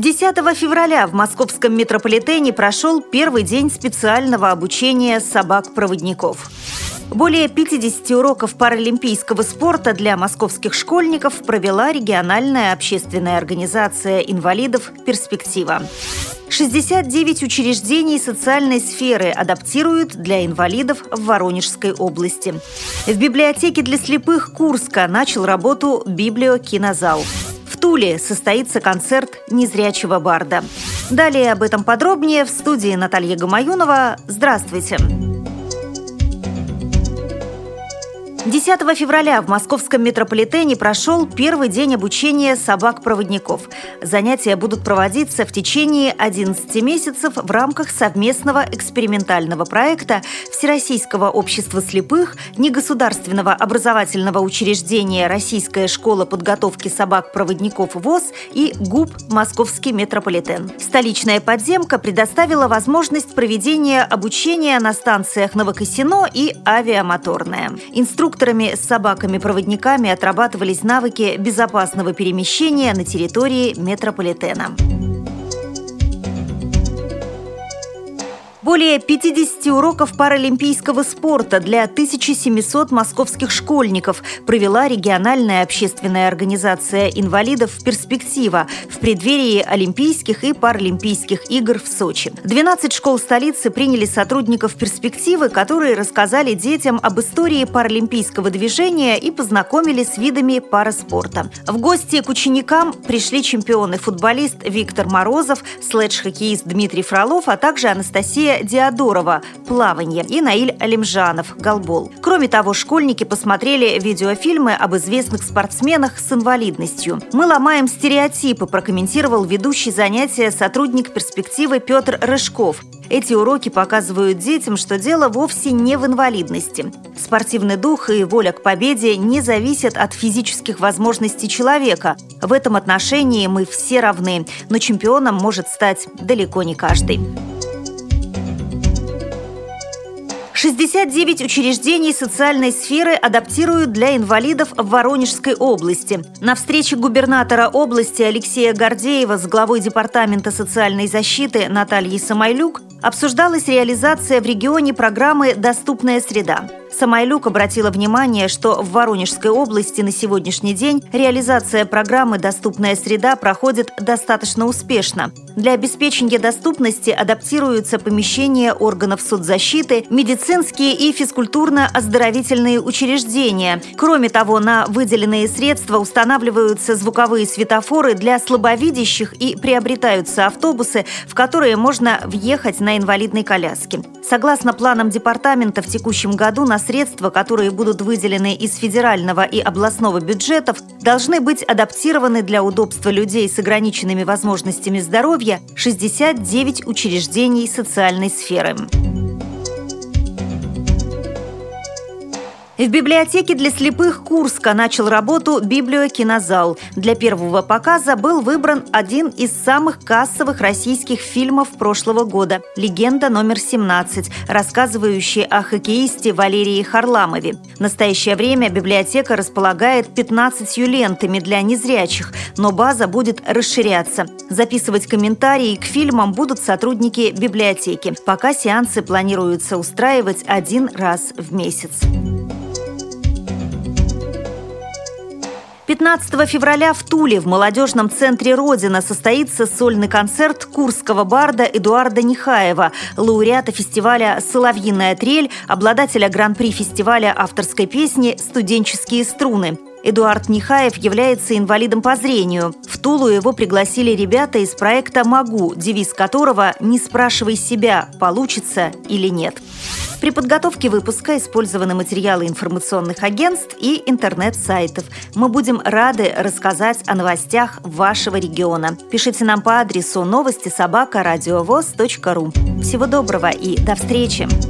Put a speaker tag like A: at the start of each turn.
A: 10 февраля в московском метрополитене прошел первый день специального обучения собак-проводников. Более 50 уроков паралимпийского спорта для московских школьников провела региональная общественная организация инвалидов «Перспектива». 69 учреждений социальной сферы адаптируют для инвалидов в Воронежской области. В библиотеке для слепых Курска начал работу библиокинозал. В Туле состоится концерт незрячего барда. Далее об этом подробнее в студии Наталья Гамаюнова. Здравствуйте! 10 февраля в московском метрополитене прошел первый день обучения собак-проводников. Занятия будут проводиться в течение 11 месяцев в рамках совместного экспериментального проекта Всероссийского общества слепых, негосударственного образовательного учреждения Российская школа подготовки собак-проводников ВОЗ и ГУП «Московский метрополитен». Столичная подземка предоставила возможность проведения обучения на станциях Новокосино и авиамоторная. Инструктор Инструкторами с собаками-проводниками отрабатывались навыки безопасного перемещения на территории метрополитена. Более 50 уроков паралимпийского спорта для 1700 московских школьников провела региональная общественная организация инвалидов «Перспектива» в преддверии Олимпийских и Паралимпийских игр в Сочи. 12 школ столицы приняли сотрудников «Перспективы», которые рассказали детям об истории паралимпийского движения и познакомили с видами параспорта. В гости к ученикам пришли чемпионы-футболист Виктор Морозов, слэдж-хоккеист Дмитрий Фролов, а также Анастасия Диадорова «Плавание» и Наиль Алимжанов «Голбол». Кроме того, школьники посмотрели видеофильмы об известных спортсменах с инвалидностью. «Мы ломаем стереотипы», прокомментировал ведущий занятия сотрудник перспективы Петр Рыжков. Эти уроки показывают детям, что дело вовсе не в инвалидности. Спортивный дух и воля к победе не зависят от физических возможностей человека. В этом отношении мы все равны, но чемпионом может стать далеко не каждый. 69 учреждений социальной сферы адаптируют для инвалидов в Воронежской области. На встрече губернатора области Алексея Гордеева с главой Департамента социальной защиты Натальей Самойлюк обсуждалась реализация в регионе программы «Доступная среда». Самойлюк обратила внимание, что в Воронежской области на сегодняшний день реализация программы «Доступная среда» проходит достаточно успешно. Для обеспечения доступности адаптируются помещения органов соцзащиты, медицинские и физкультурно-оздоровительные учреждения. Кроме того, на выделенные средства устанавливаются звуковые светофоры для слабовидящих и приобретаются автобусы, в которые можно въехать инвалидной коляске. Согласно планам департамента, в текущем году на средства, которые будут выделены из федерального и областного бюджетов, должны быть адаптированы для удобства людей с ограниченными возможностями здоровья 69 учреждений социальной сферы. В библиотеке для слепых Курска начал работу библиокинозал. Для первого показа был выбран один из самых кассовых российских фильмов прошлого года «Легенда номер 17», рассказывающий о хоккеисте Валерии Харламове. В настоящее время библиотека располагает 15 лентами для незрячих, но база будет расширяться. Записывать комментарии к фильмам будут сотрудники библиотеки. Пока сеансы планируется устраивать один раз в месяц. 15 февраля в Туле в молодежном центре «Родина» состоится сольный концерт курского барда Эдуарда Нехаева, лауреата фестиваля «Соловьиная трель», обладателя гран-при фестиваля авторской песни «Студенческие струны». Эдуард Нехаев является инвалидом по зрению. В Тулу его пригласили ребята из проекта «Могу», девиз которого «Не спрашивай себя, получится или нет». При подготовке выпуска использованы материалы информационных агентств и интернет-сайтов. Мы будем рады рассказать о новостях вашего региона. Пишите нам по адресу новости собака ру. Всего доброго и до встречи!